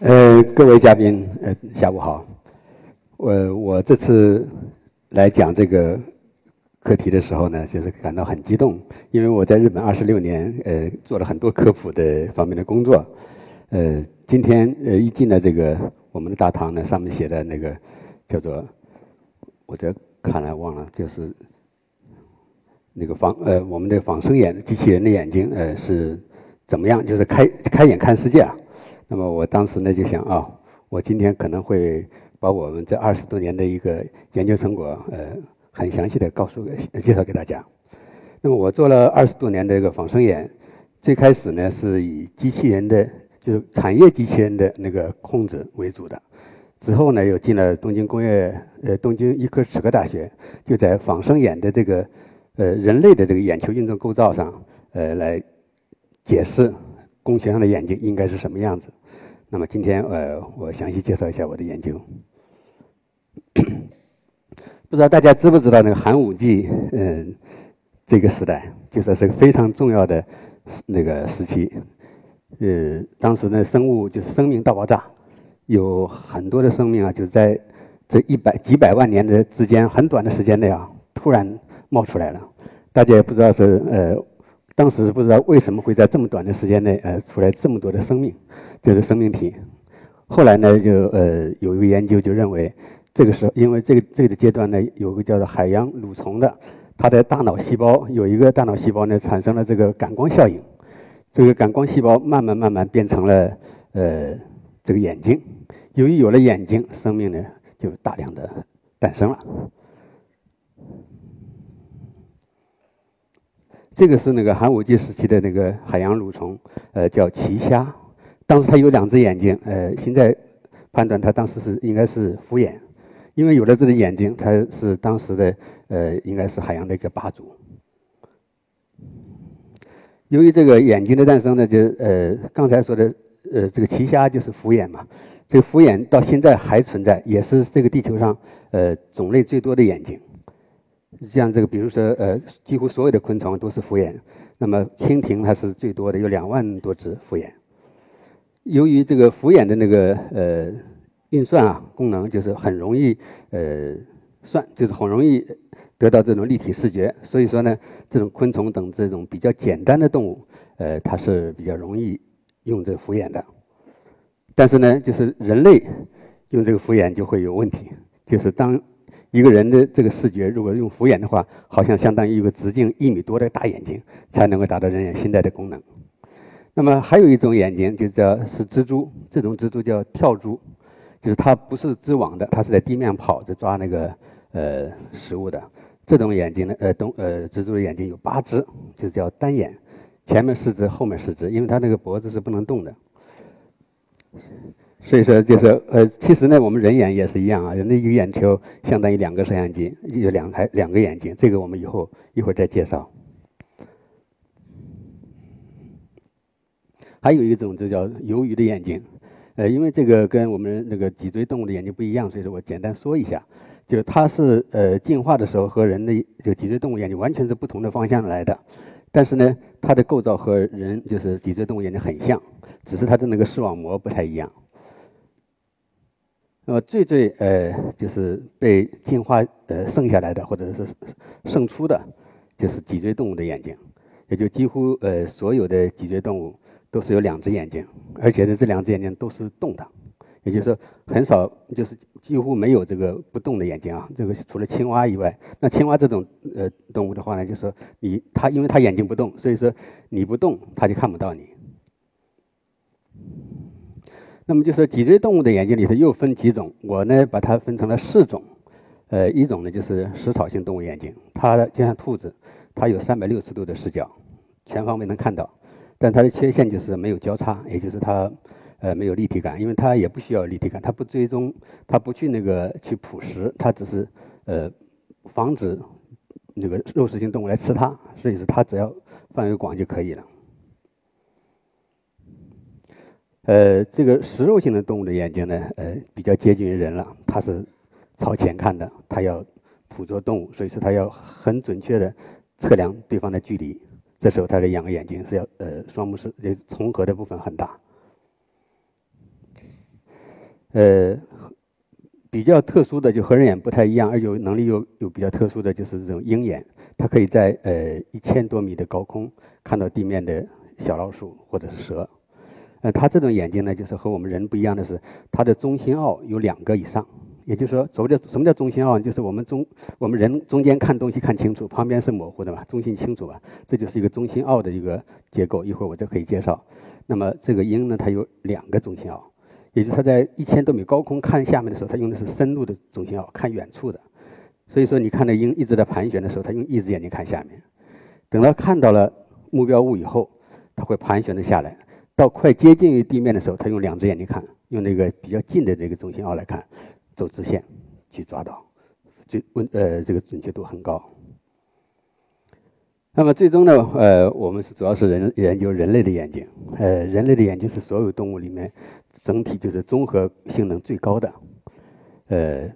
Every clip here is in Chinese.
呃，各位嘉宾，呃，下午好。我我这次来讲这个课题的时候呢，就是感到很激动，因为我在日本二十六年，呃，做了很多科普的方面的工作。呃，今天呃一进了这个我们的大堂呢，上面写的那个叫做，我这看来忘了，就是那个仿呃我们的仿生眼机器人的眼睛，呃是怎么样？就是开开眼看世界啊。那么我当时呢就想啊，我今天可能会把我们这二十多年的一个研究成果，呃，很详细的告诉介绍给大家。那么我做了二十多年的这个仿生眼，最开始呢是以机器人的，就是产业机器人的那个控制为主的。之后呢又进了东京工业，呃，东京医科齿科大学，就在仿生眼的这个，呃，人类的这个眼球运动构造上，呃，来解释工学上的眼睛应该是什么样子。那么今天呃，我详细介绍一下我的研究。不知道大家知不知道那个寒武纪，嗯，这个时代就说是个非常重要的那个时期。呃，当时呢，生物就是生命大爆炸，有很多的生命啊，就在这一百几百万年的之间，很短的时间内啊，突然冒出来了。大家也不知道是呃，当时不知道为什么会在这么短的时间内呃出来这么多的生命。就是生命体，后来呢，就呃有一个研究就认为，这个时候因为这个这个阶段呢，有个叫做海洋蠕虫的，它的大脑细胞有一个大脑细胞呢产生了这个感光效应，这个感光细胞慢慢慢慢变成了呃这个眼睛，由于有了眼睛，生命呢就大量的诞生了。这个是那个寒武纪时期的那个海洋蠕虫，呃叫奇虾。当时他有两只眼睛，呃，现在判断他当时是应该是复眼，因为有了这只眼睛，他是当时的呃，应该是海洋的一个霸主。由于这个眼睛的诞生呢，就呃刚才说的呃这个奇虾就是复眼嘛，这个复眼到现在还存在，也是这个地球上呃种类最多的眼睛。像这个比如说呃几乎所有的昆虫都是复眼，那么蜻蜓它是最多的，有两万多只复眼。由于这个复眼的那个呃运算啊功能就是很容易呃算，就是很容易得到这种立体视觉，所以说呢，这种昆虫等这种比较简单的动物，呃，它是比较容易用这个复眼的。但是呢，就是人类用这个复眼就会有问题，就是当一个人的这个视觉如果用复眼的话，好像相当于一个直径一米多的大眼睛才能够达到人眼现在的功能。那么还有一种眼睛，就叫是蜘蛛，这种蜘蛛叫跳蛛，就是它不是织网的，它是在地面跑着抓那个呃食物的。这种眼睛呢，呃，东呃蜘蛛的眼睛有八只，就是叫单眼，前面四只，后面四只，因为它那个脖子是不能动的。所以说就是呃，其实呢，我们人眼也是一样啊，人的一个眼球相当于两个摄像机，有两台两个眼睛，这个我们以后一会儿再介绍。还有一种就叫鱿鱼的眼睛，呃，因为这个跟我们那个脊椎动物的眼睛不一样，所以说我简单说一下，就是它是呃进化的时候和人的这个脊椎动物眼睛完全是不同的方向来的，但是呢，它的构造和人就是脊椎动物眼睛很像，只是它的那个视网膜不太一样。那么最最呃就是被进化呃剩下来的或者是胜出的，就是脊椎动物的眼睛，也就几乎呃所有的脊椎动物。都是有两只眼睛，而且呢，这两只眼睛都是动的，也就是说，很少，就是几乎没有这个不动的眼睛啊。这个除了青蛙以外，那青蛙这种呃动物的话呢，就是说你它因为它眼睛不动，所以说你不动它就看不到你。那么就说脊椎动物的眼睛里头又分几种，我呢把它分成了四种，呃，一种呢就是食草性动物眼睛，它就像兔子，它有三百六十度的视角，全方位能看到。但它的缺陷就是没有交叉，也就是它，呃，没有立体感，因为它也不需要立体感，它不追踪，它不去那个去捕食，它只是，呃，防止那个肉食性动物来吃它，所以说它只要范围广就可以了。呃，这个食肉性的动物的眼睛呢，呃，比较接近于人了，它是朝前看的，它要捕捉动物，所以说它要很准确的测量对方的距离。这时候，它的两个眼睛是要呃双目视，重合的部分很大。呃，比较特殊的就和人眼不太一样，而有能力又又比较特殊的就是这种鹰眼，它可以在呃一千多米的高空看到地面的小老鼠或者是蛇。呃，它这种眼睛呢，就是和我们人不一样的是，它的中心凹有两个以上。也就是说，所谓的什么叫中心凹？就是我们中我们人中间看东西看清楚，旁边是模糊的嘛，中心清楚吧？这就是一个中心凹的一个结构。一会儿我就可以介绍。那么这个鹰呢，它有两个中心凹，也就是它在一千多米高空看下面的时候，它用的是深度的中心凹，看远处的。所以说，你看那鹰一直在盘旋的时候，它用一只眼睛看下面。等到看到了目标物以后，它会盘旋的下来。到快接近于地面的时候，它用两只眼睛看，用那个比较近的这个中心凹来看。走直线去抓到，最温呃这个准确度很高。那么最终呢，呃，我们是主要是人研究人类的眼睛，呃，人类的眼睛是所有动物里面整体就是综合性能最高的。呃，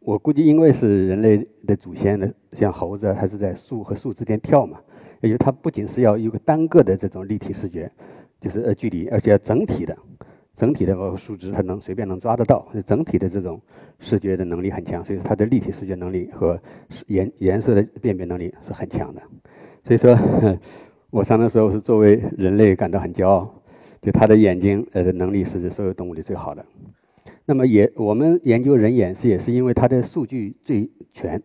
我估计因为是人类的祖先呢，像猴子，它是在树和树之间跳嘛，也就它不仅是要有个单个的这种立体视觉，就是呃距离，而且要整体的。整体的数值，它能随便能抓得到。整体的这种视觉的能力很强，所以它的立体视觉能力和颜颜色的辨别能力是很强的。所以说，我上的时候是作为人类感到很骄傲，就它的眼睛呃能力是所有动物里最好的。那么也我们研究人眼是也是因为它的数据最全，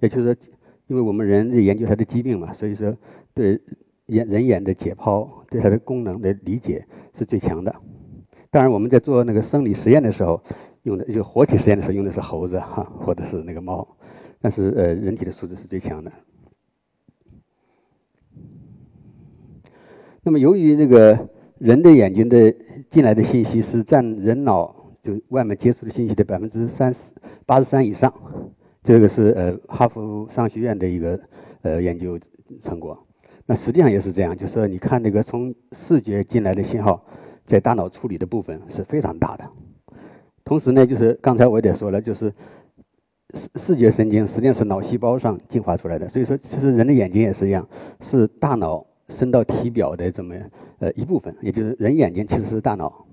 也就是说，因为我们人研究它的疾病嘛，所以说对眼人眼的解剖对它的功能的理解是最强的。当然，我们在做那个生理实验的时候，用的就活体实验的时候用的是猴子哈，或者是那个猫，但是呃，人体的素质是最强的。那么，由于这个人的眼睛的进来的信息是占人脑就外面接触的信息的百分之三十八十三以上，这个是呃哈佛商学院的一个呃研究成果。那实际上也是这样，就是说你看那个从视觉进来的信号。在大脑处理的部分是非常大的，同时呢，就是刚才我也说了，就是视视觉神经实际上是脑细胞上进化出来的，所以说其实人的眼睛也是一样，是大脑伸到体表的这么呃一部分，也就是人眼睛其实是大脑。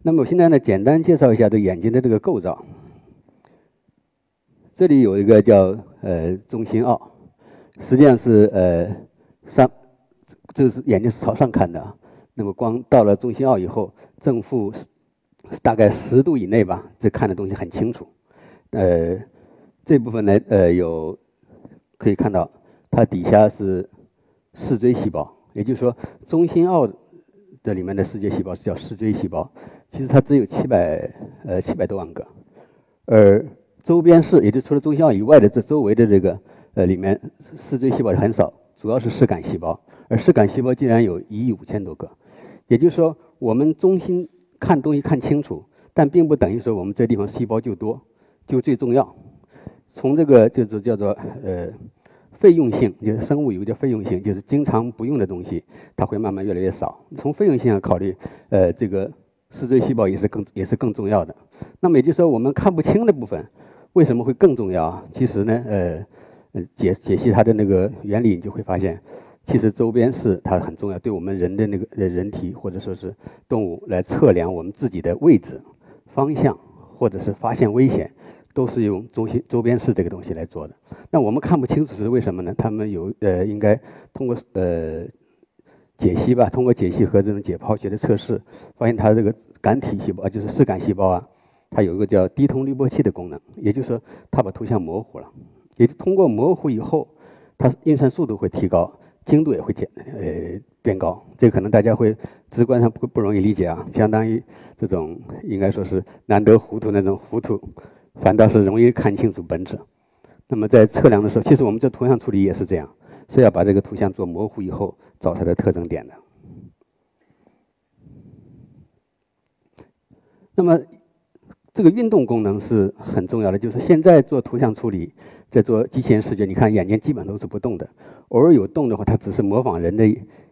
那么我现在呢，简单介绍一下这眼睛的这个构造。这里有一个叫呃中心凹，实际上是呃上，这是眼睛是朝上看的。那么光到了中心凹以后，正负大概十度以内吧，这看的东西很清楚。呃，这部分呢，呃，有可以看到，它底下是视锥细胞，也就是说，中心凹的里面的视觉细胞是叫视锥细胞，其实它只有七百呃七百多万个，而周边视，也就除了中心凹以外的这周围的这个呃里面视锥细胞很少，主要是视杆细胞，而视杆细胞竟然有一亿五千多个。也就是说，我们中心看东西看清楚，但并不等于说我们这地方细胞就多，就最重要。从这个就是叫做呃费用性，就是生物有个费用性，就是经常不用的东西，它会慢慢越来越少。从费用性上考虑，呃，这个视锥细胞也是更也是更重要的。那么也就是说，我们看不清的部分为什么会更重要？其实呢，呃，解解析它的那个原理，你就会发现。其实周边是它很重要，对我们人的那个呃人体或者说是动物来测量我们自己的位置、方向，或者是发现危险，都是用中心周边视这个东西来做的。那我们看不清楚是为什么呢？他们有呃应该通过呃解析吧，通过解析和这种解剖学的测试，发现它这个感体细胞就是视杆细胞啊，它有一个叫低通滤波器的功能，也就是说它把图像模糊了，也就通过模糊以后，它运算速度会提高。精度也会减呃变高，这可能大家会直观上不不容易理解啊，相当于这种应该说是难得糊涂那种糊涂，反倒是容易看清楚本质。那么在测量的时候，其实我们这图像处理也是这样，是要把这个图像做模糊以后找它的特征点的。那么这个运动功能是很重要的，就是现在做图像处理。在做机器人视觉，你看眼睛基本都是不动的，偶尔有动的话，它只是模仿人的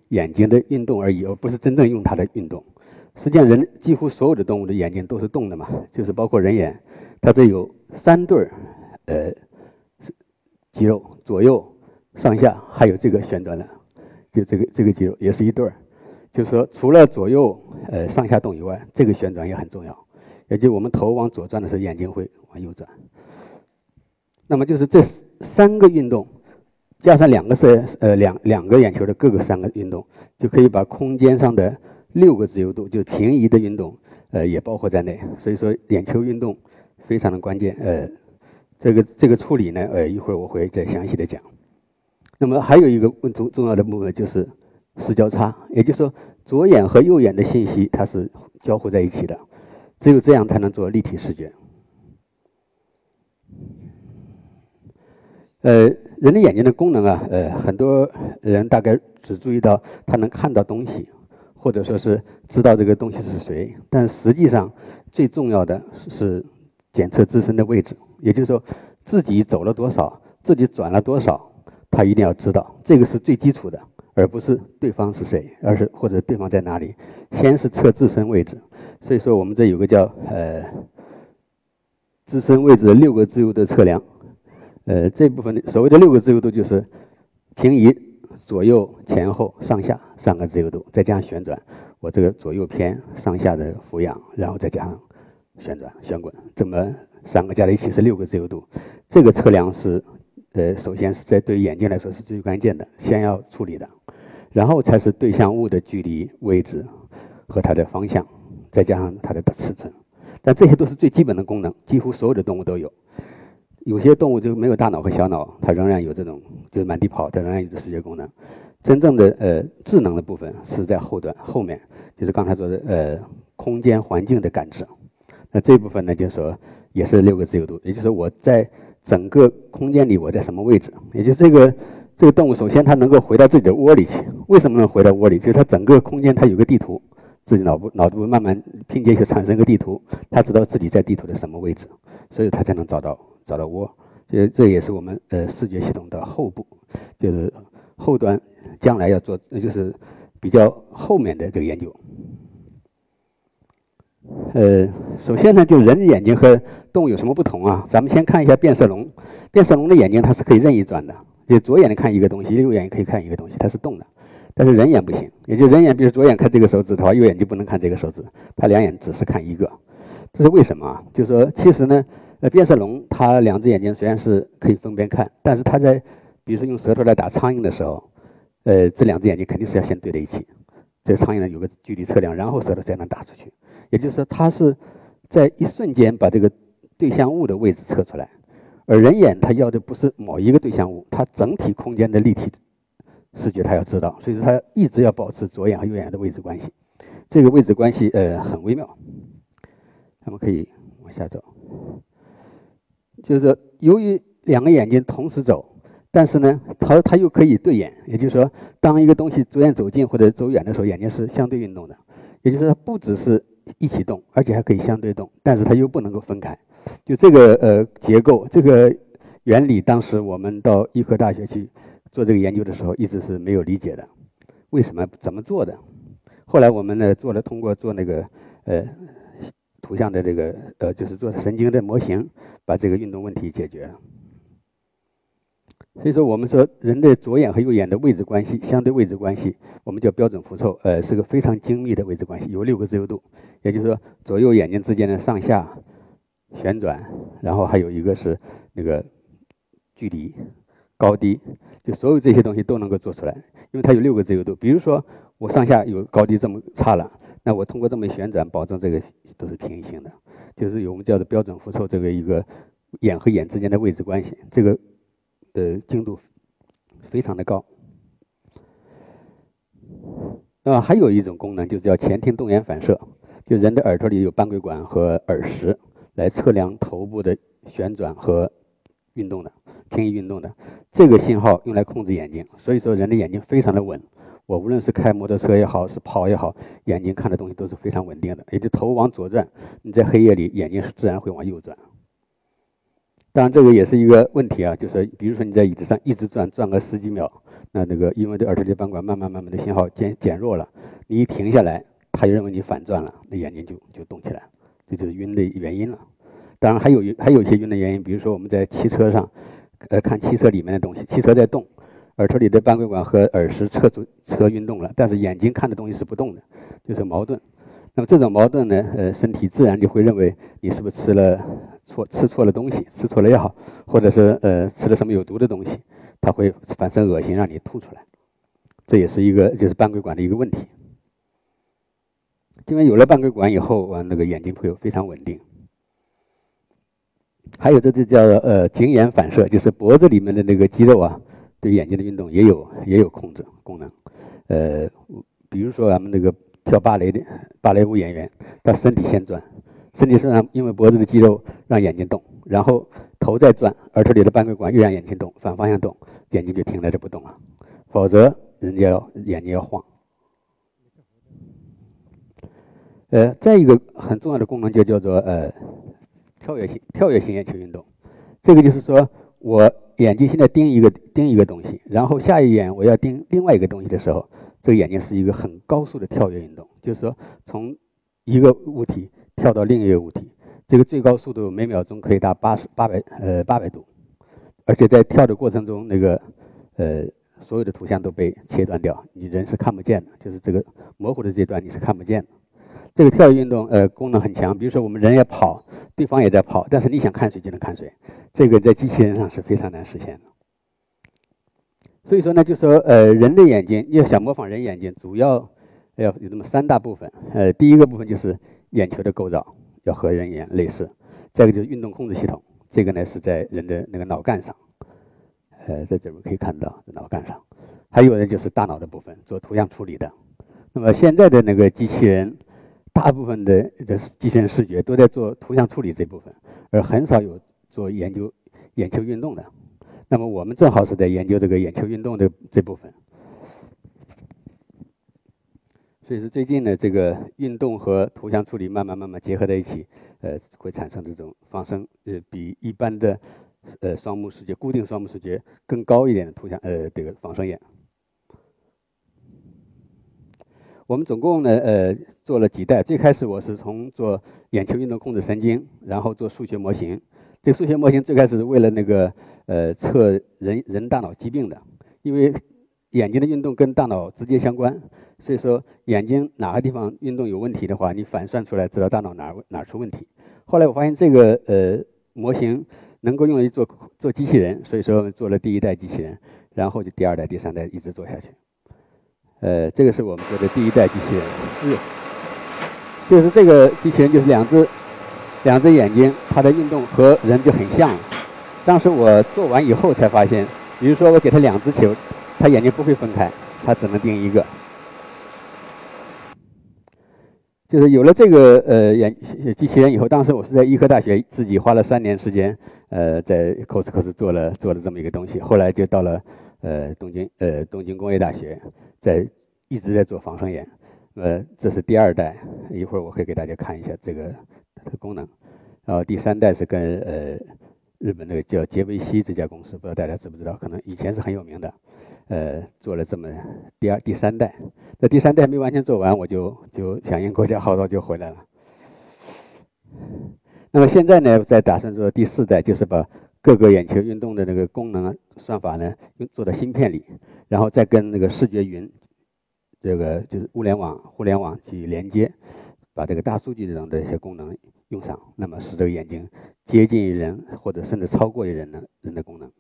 眼睛的运动而已，而不是真正用它的运动。实际上，人几乎所有的动物的眼睛都是动的嘛，就是包括人眼，它这有三对儿，呃，肌肉，左右、上下，还有这个旋转的，就这个这个肌肉也是一对儿。就是说，除了左右呃上下动以外，这个旋转也很重要。也就我们头往左转的时候，眼睛会往右转。那么就是这三个运动，加上两个是呃两两个眼球的各个三个运动，就可以把空间上的六个自由度，就平移的运动，呃也包括在内。所以说眼球运动非常的关键。呃，这个这个处理呢，呃一会儿我会再详细的讲。那么还有一个重重要的部分就是视交叉，也就是说左眼和右眼的信息它是交互在一起的，只有这样才能做立体视觉。呃，人的眼睛的功能啊，呃，很多人大概只注意到他能看到东西，或者说是知道这个东西是谁，但实际上最重要的是检测自身的位置，也就是说自己走了多少，自己转了多少，他一定要知道，这个是最基础的，而不是对方是谁，而是或者对方在哪里，先是测自身位置。所以说我们这有个叫呃自身位置六个自由的测量。呃，这部分所谓的六个自由度就是平移、左右、前后、上下三个自由度，再加上旋转，我这个左右偏、上下的俯仰，然后再加上旋转、旋滚，这么三个加在一起是六个自由度。这个测量是呃，首先是在对眼睛来说是最关键的，先要处理的，然后才是对象物的距离、位置和它的方向，再加上它的尺寸。但这些都是最基本的功能，几乎所有的动物都有。有些动物就没有大脑和小脑，它仍然有这种就是满地跑，它仍然有这视觉功能。真正的呃智能的部分是在后端后面，就是刚才说的呃空间环境的感知。那这部分呢，就是说也是六个自由度，也就是我在整个空间里我在什么位置？也就这个这个动物首先它能够回到自己的窝里去。为什么能回到窝里？就是它整个空间它有个地图，自己脑部脑部慢慢拼接去产生个地图，它知道自己在地图的什么位置，所以它才能找到。找到窝，这这也是我们呃视觉系统的后部，就是后端将来要做，就是比较后面的这个研究。呃，首先呢，就人的眼睛和动物有什么不同啊？咱们先看一下变色龙，变色龙的眼睛它是可以任意转的，就左眼看一个东西，右眼也可以看一个东西，它是动的。但是人眼不行，也就人眼，比如左眼看这个手指的话，右眼就不能看这个手指，它两眼只是看一个，这是为什么啊？就是说，其实呢。呃，变色龙它两只眼睛虽然是可以分边看，但是它在比如说用舌头来打苍蝇的时候，呃，这两只眼睛肯定是要先对在一起，这苍蝇呢有个距离测量，然后舌头才能打出去。也就是说，它是在一瞬间把这个对象物的位置测出来，而人眼它要的不是某一个对象物，它整体空间的立体视觉它要知道，所以说它一直要保持左眼和右眼的位置关系。这个位置关系呃很微妙，我们可以往下走。就是由于两个眼睛同时走，但是呢，它它又可以对眼，也就是说，当一个东西逐渐走近或者走远的时候，眼睛是相对运动的。也就是说，它不只是一起动，而且还可以相对动，但是它又不能够分开。就这个呃结构，这个原理，当时我们到医科大学去做这个研究的时候，一直是没有理解的，为什么怎么做的？后来我们呢做了，通过做那个呃。图像的这个呃，就是做神经的模型，把这个运动问题解决了。所以说，我们说人的左眼和右眼的位置关系，相对位置关系，我们叫标准符凑，呃，是个非常精密的位置关系，有六个自由度。也就是说，左右眼睛之间的上下旋转，然后还有一个是那个距离高低，就所有这些东西都能够做出来，因为它有六个自由度。比如说，我上下有高低这么差了。那我通过这么旋转，保证这个都是平行的，就是有我们叫做标准符凑这个一个眼和眼之间的位置关系，这个呃精度非常的高。啊，还有一种功能就是叫前庭动眼反射，就人的耳朵里有半规管和耳石来测量头部的旋转和运动的平移运动的，这个信号用来控制眼睛，所以说人的眼睛非常的稳。我无论是开摩托车也好，是跑也好，眼睛看的东西都是非常稳定的。也就头往左转，你在黑夜里眼睛自然会往右转。当然，这个也是一个问题啊，就是比如说你在椅子上一直转，转个十几秒，那那个因为这耳垂里半管慢慢慢慢的信号减减弱了，你一停下来，他就认为你反转了，那眼睛就就动起来，这就是晕的原因了。当然还有还有一些晕的原因，比如说我们在汽车上，呃，看汽车里面的东西，汽车在动。耳朵里的半规管和耳石侧足侧运动了，但是眼睛看的东西是不动的，就是矛盾。那么这种矛盾呢，呃，身体自然就会认为你是不是吃了错吃错了东西，吃错了药，或者是呃吃了什么有毒的东西，它会产生恶心让你吐出来。这也是一个就是半规管的一个问题。因为有了半规管以后，啊，那个眼睛会有非常稳定。还有这就叫呃颈眼反射，就是脖子里面的那个肌肉啊。对眼睛的运动也有也有控制功能，呃，比如说咱们那个跳芭蕾的芭蕾舞演员，他身体先转，身体上因为脖子的肌肉让眼睛动，然后头再转，耳朵里的半规管又让眼睛动，反方向动，眼睛就停在这不动了，否则人家要眼睛要晃。呃，再一个很重要的功能就叫做呃跳跃性跳跃性眼球运动，这个就是说我。眼睛现在盯一个盯一个东西，然后下一眼我要盯另外一个东西的时候，这个眼睛是一个很高速的跳跃运动，就是说从一个物体跳到另一个物体，这个最高速度每秒钟可以达八十八百呃八百度，而且在跳的过程中，那个呃所有的图像都被切断掉，你人是看不见的，就是这个模糊的这段你是看不见的。这个跳跃运动呃功能很强，比如说我们人也跑，对方也在跑，但是你想看谁就能看谁。这个在机器人上是非常难实现的，所以说呢，就说呃，人的眼睛要想模仿人眼睛，主要要有这么三大部分。呃，第一个部分就是眼球的构造要和人眼类似，再一个就是运动控制系统，这个呢是在人的那个脑干上，呃，在这边可以看到脑干上，还有呢就是大脑的部分做图像处理的。那么现在的那个机器人，大部分的这机器人视觉都在做图像处理这部分，而很少有。做研究眼球运动的，那么我们正好是在研究这个眼球运动的这部分。所以说最近呢，这个运动和图像处理慢慢慢慢结合在一起，呃，会产生这种仿生，呃，比一般的呃双目视觉、固定双目视觉更高一点的图像，呃，这个仿生眼。我们总共呢，呃，做了几代。最开始我是从做眼球运动控制神经，然后做数学模型。这数学模型最开始是为了那个呃测人人大脑疾病的，因为眼睛的运动跟大脑直接相关，所以说眼睛哪个地方运动有问题的话，你反算出来知道大脑哪哪出问题。后来我发现这个呃模型能够用来做做机器人，所以说做了第一代机器人，然后就第二代、第三代一直做下去。呃，这个是我们做的第一代机器人，就是这个机器人就是两只。两只眼睛，它的运动和人就很像。当时我做完以后才发现，比如说我给它两只球，它眼睛不会分开，它只能盯一个。就是有了这个呃眼机器人以后，当时我是在医科大学自己花了三年时间，呃，在 cos 做了做了这么一个东西。后来就到了呃东京呃东京工业大学，在一直在做防生眼。呃，这是第二代，一会儿我会给大家看一下这个它。的功能，然后第三代是跟呃日本那个叫杰维西这家公司，不知道大家知不知道？可能以前是很有名的，呃，做了这么第二、第三代。那第三代没完全做完，我就就响应国家号召就回来了。那么现在呢，在打算做第四代，就是把各个眼球运动的那个功能算法呢，用做到芯片里，然后再跟那个视觉云，这个就是物联网、互联网去连接，把这个大数据这种的一些功能。用上，那么使这个眼睛接近于人，或者甚至超过于人的人的功能。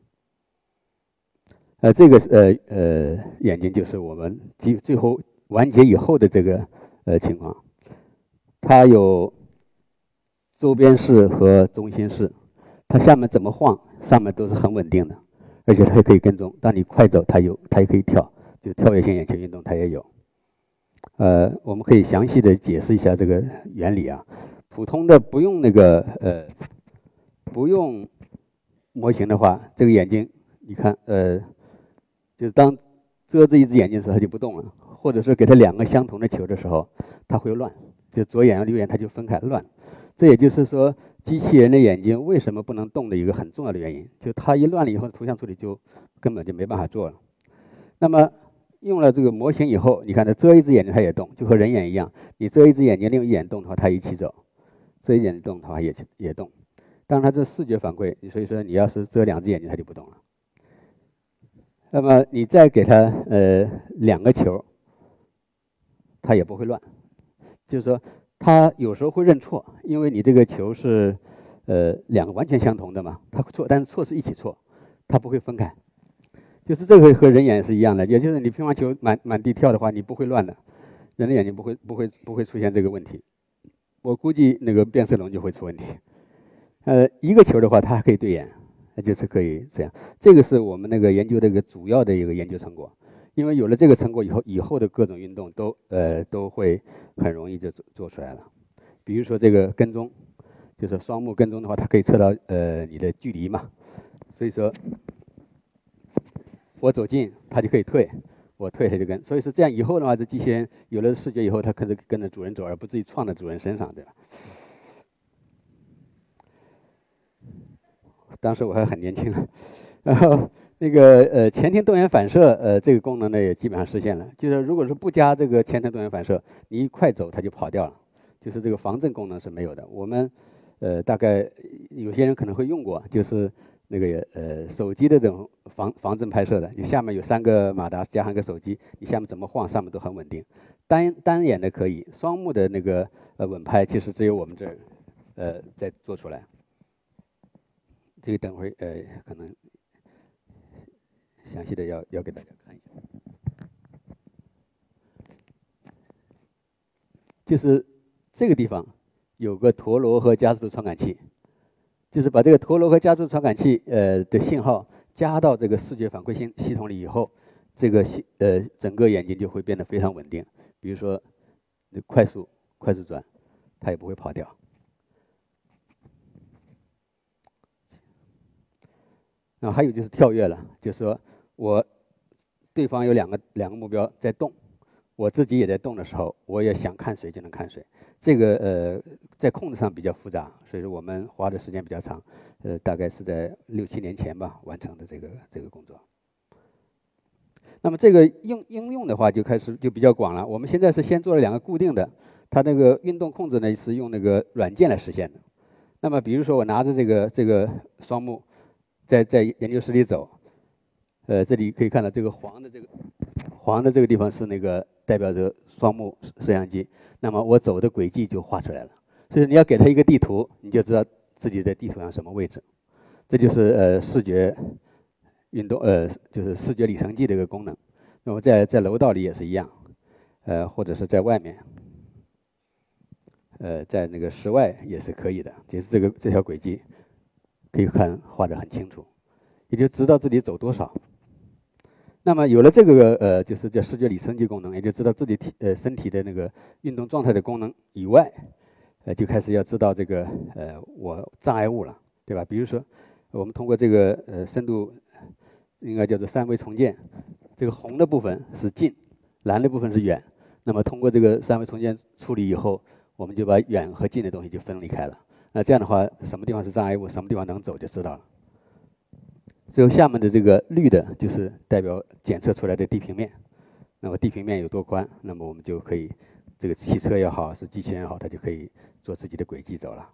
呃，这个呃呃眼睛就是我们最最后完结以后的这个呃情况。它有周边视和中心视，它下面怎么晃，上面都是很稳定的，而且它还可以跟踪。当你快走，它有它也可以跳，就跳跃性眼球运动它也有。呃，我们可以详细的解释一下这个原理啊。普通的不用那个呃，不用模型的话，这个眼睛你看呃，就是当遮着一只眼睛的时候，它就不动了；或者是给它两个相同的球的时候，它会乱，就左眼和右眼它就分开乱。这也就是说，机器人的眼睛为什么不能动的一个很重要的原因，就它一乱了以后，图像处理就根本就没办法做了。那么用了这个模型以后，你看它遮一只眼睛它也动，就和人眼一样，你遮一只眼睛，另一眼动的话，它一起走。遮一眼动的话也也动，当然它这视觉反馈，所以说你要是遮两只眼睛它就不动了。那么你再给它呃两个球，它也不会乱，就是说他有时候会认错，因为你这个球是呃两个完全相同的嘛，他错，但是错是一起错，他不会分开。就是这个和人眼是一样的，也就是你乒乓球满满地跳的话，你不会乱的，人的眼睛不会不会不会出现这个问题。我估计那个变色龙就会出问题。呃，一个球的话，它还可以对眼，那就是可以这样。这个是我们那个研究的一个主要的一个研究成果。因为有了这个成果以后，以后的各种运动都呃都会很容易就做做出来了。比如说这个跟踪，就是双目跟踪的话，它可以测到呃你的距离嘛。所以说，我走近，它就可以退。我退它就跟，所以说这样以后的话，这机器人有了视觉以后，它可能跟着主人走，而不至于撞在主人身上，对吧？当时我还很年轻，然后那个呃前庭动眼反射呃这个功能呢也基本上实现了。就是如果是不加这个前庭动眼反射，你一快走它就跑掉了，就是这个防震功能是没有的。我们呃大概有些人可能会用过，就是。那个呃，手机的这种防防震拍摄的，你下面有三个马达加上一个手机，你下面怎么晃，上面都很稳定。单单眼的可以，双目的那个呃稳拍，其实只有我们这儿呃在做出来。这个等会儿呃可能详细的要要给大家看一下，就是这个地方有个陀螺和加速度传感器。就是把这个陀螺和加速度传感器呃的信号加到这个视觉反馈系系统里以后，这个系呃整个眼睛就会变得非常稳定。比如说，快速快速转，它也不会跑掉。那还有就是跳跃了，就是说我对方有两个两个目标在动。我自己也在动的时候，我也想看谁就能看谁。这个呃，在控制上比较复杂，所以说我们花的时间比较长，呃，大概是在六七年前吧完成的这个这个工作。那么这个应应用的话就开始就比较广了。我们现在是先做了两个固定的，它那个运动控制呢是用那个软件来实现的。那么比如说我拿着这个这个双目，在在研究室里走，呃，这里可以看到这个黄的这个黄的这个地方是那个。代表着双目摄像机，那么我走的轨迹就画出来了。所以你要给他一个地图，你就知道自己在地图上什么位置。这就是呃视觉运动呃就是视觉里程计的一个功能。那么在在楼道里也是一样，呃或者是在外面，呃在那个室外也是可以的。就是这个这条轨迹可以看画的很清楚，也就知道自己走多少。那么有了这个呃，就是叫视觉里程计功能，也就知道自己体呃身体的那个运动状态的功能以外，呃，就开始要知道这个呃我障碍物了，对吧？比如说，我们通过这个呃深度，应该叫做三维重建，这个红的部分是近，蓝的部分是远。那么通过这个三维重建处理以后，我们就把远和近的东西就分离开了。那这样的话，什么地方是障碍物，什么地方能走就知道了。最后下面的这个绿的，就是代表检测出来的地平面。那么地平面有多宽，那么我们就可以，这个汽车也好，是机器人也好，它就可以做自己的轨迹走了。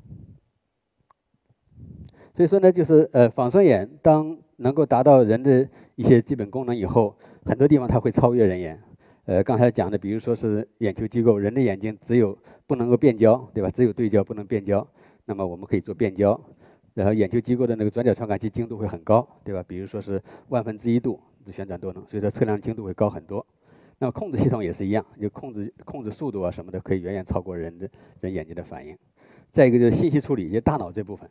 所以说呢，就是呃，仿生眼当能够达到人的一些基本功能以后，很多地方它会超越人眼。呃，刚才讲的，比如说是眼球机构，人的眼睛只有不能够变焦，对吧？只有对焦不能变焦，那么我们可以做变焦。然后研究机构的那个转角传感器精度会很高，对吧？比如说是万分之一度的旋转多能，所以说测量精度会高很多。那么控制系统也是一样，就控制控制速度啊什么的，可以远远超过人的人眼睛的反应。再一个就是信息处理，就大脑这部分。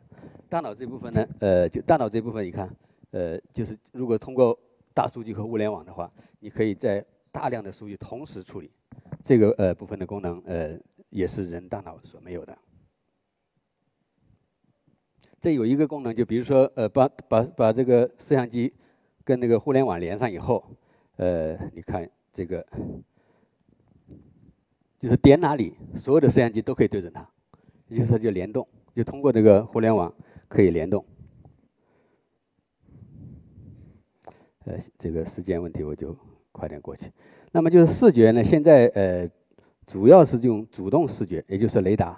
大脑这部分呢，呃，就大脑这部分，你看，呃，就是如果通过大数据和物联网的话，你可以在大量的数据同时处理，这个呃部分的功能，呃，也是人大脑所没有的。这有一个功能，就比如说，呃，把把把这个摄像机跟那个互联网连上以后，呃，你看这个，就是点哪里，所有的摄像机都可以对准它，也就是说就联动，就通过这个互联网可以联动。呃，这个时间问题我就快点过去。那么就是视觉呢，现在呃，主要是用主动视觉，也就是雷达。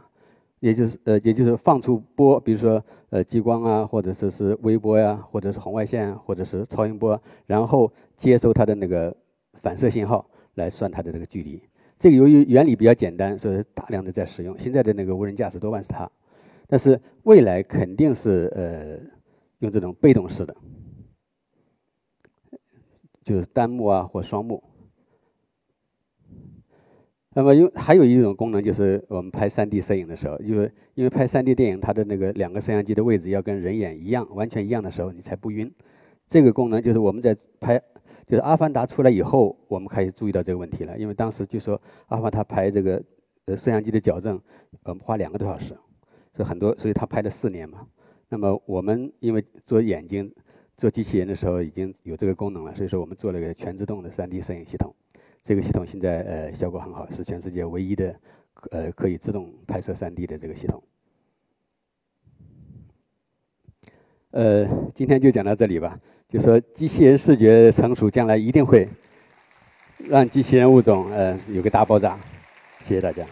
也就是呃，也就是放出波，比如说呃激光啊，或者说是微波呀，或者是红外线，或者是超音波，然后接收它的那个反射信号来算它的这个距离。这个由于原理比较简单，所以大量的在使用。现在的那个无人驾驶多半是它，但是未来肯定是呃用这种被动式的，就是单目啊或双目。那么，有还有一种功能就是我们拍 3D 摄影的时候，因为因为拍 3D 电影，它的那个两个摄像机的位置要跟人眼一样，完全一样的时候，你才不晕。这个功能就是我们在拍，就是《阿凡达》出来以后，我们开始注意到这个问题了。因为当时就说《阿凡达》拍这个呃摄像机的矫正，呃花两个多小时，所以很多，所以他拍了四年嘛。那么我们因为做眼睛、做机器人的时候已经有这个功能了，所以说我们做了一个全自动的 3D 摄影系统。这个系统现在呃效果很好，是全世界唯一的呃可以自动拍摄 3D 的这个系统。呃，今天就讲到这里吧。就说机器人视觉成熟，将来一定会让机器人物种呃有个大爆炸。谢谢大家。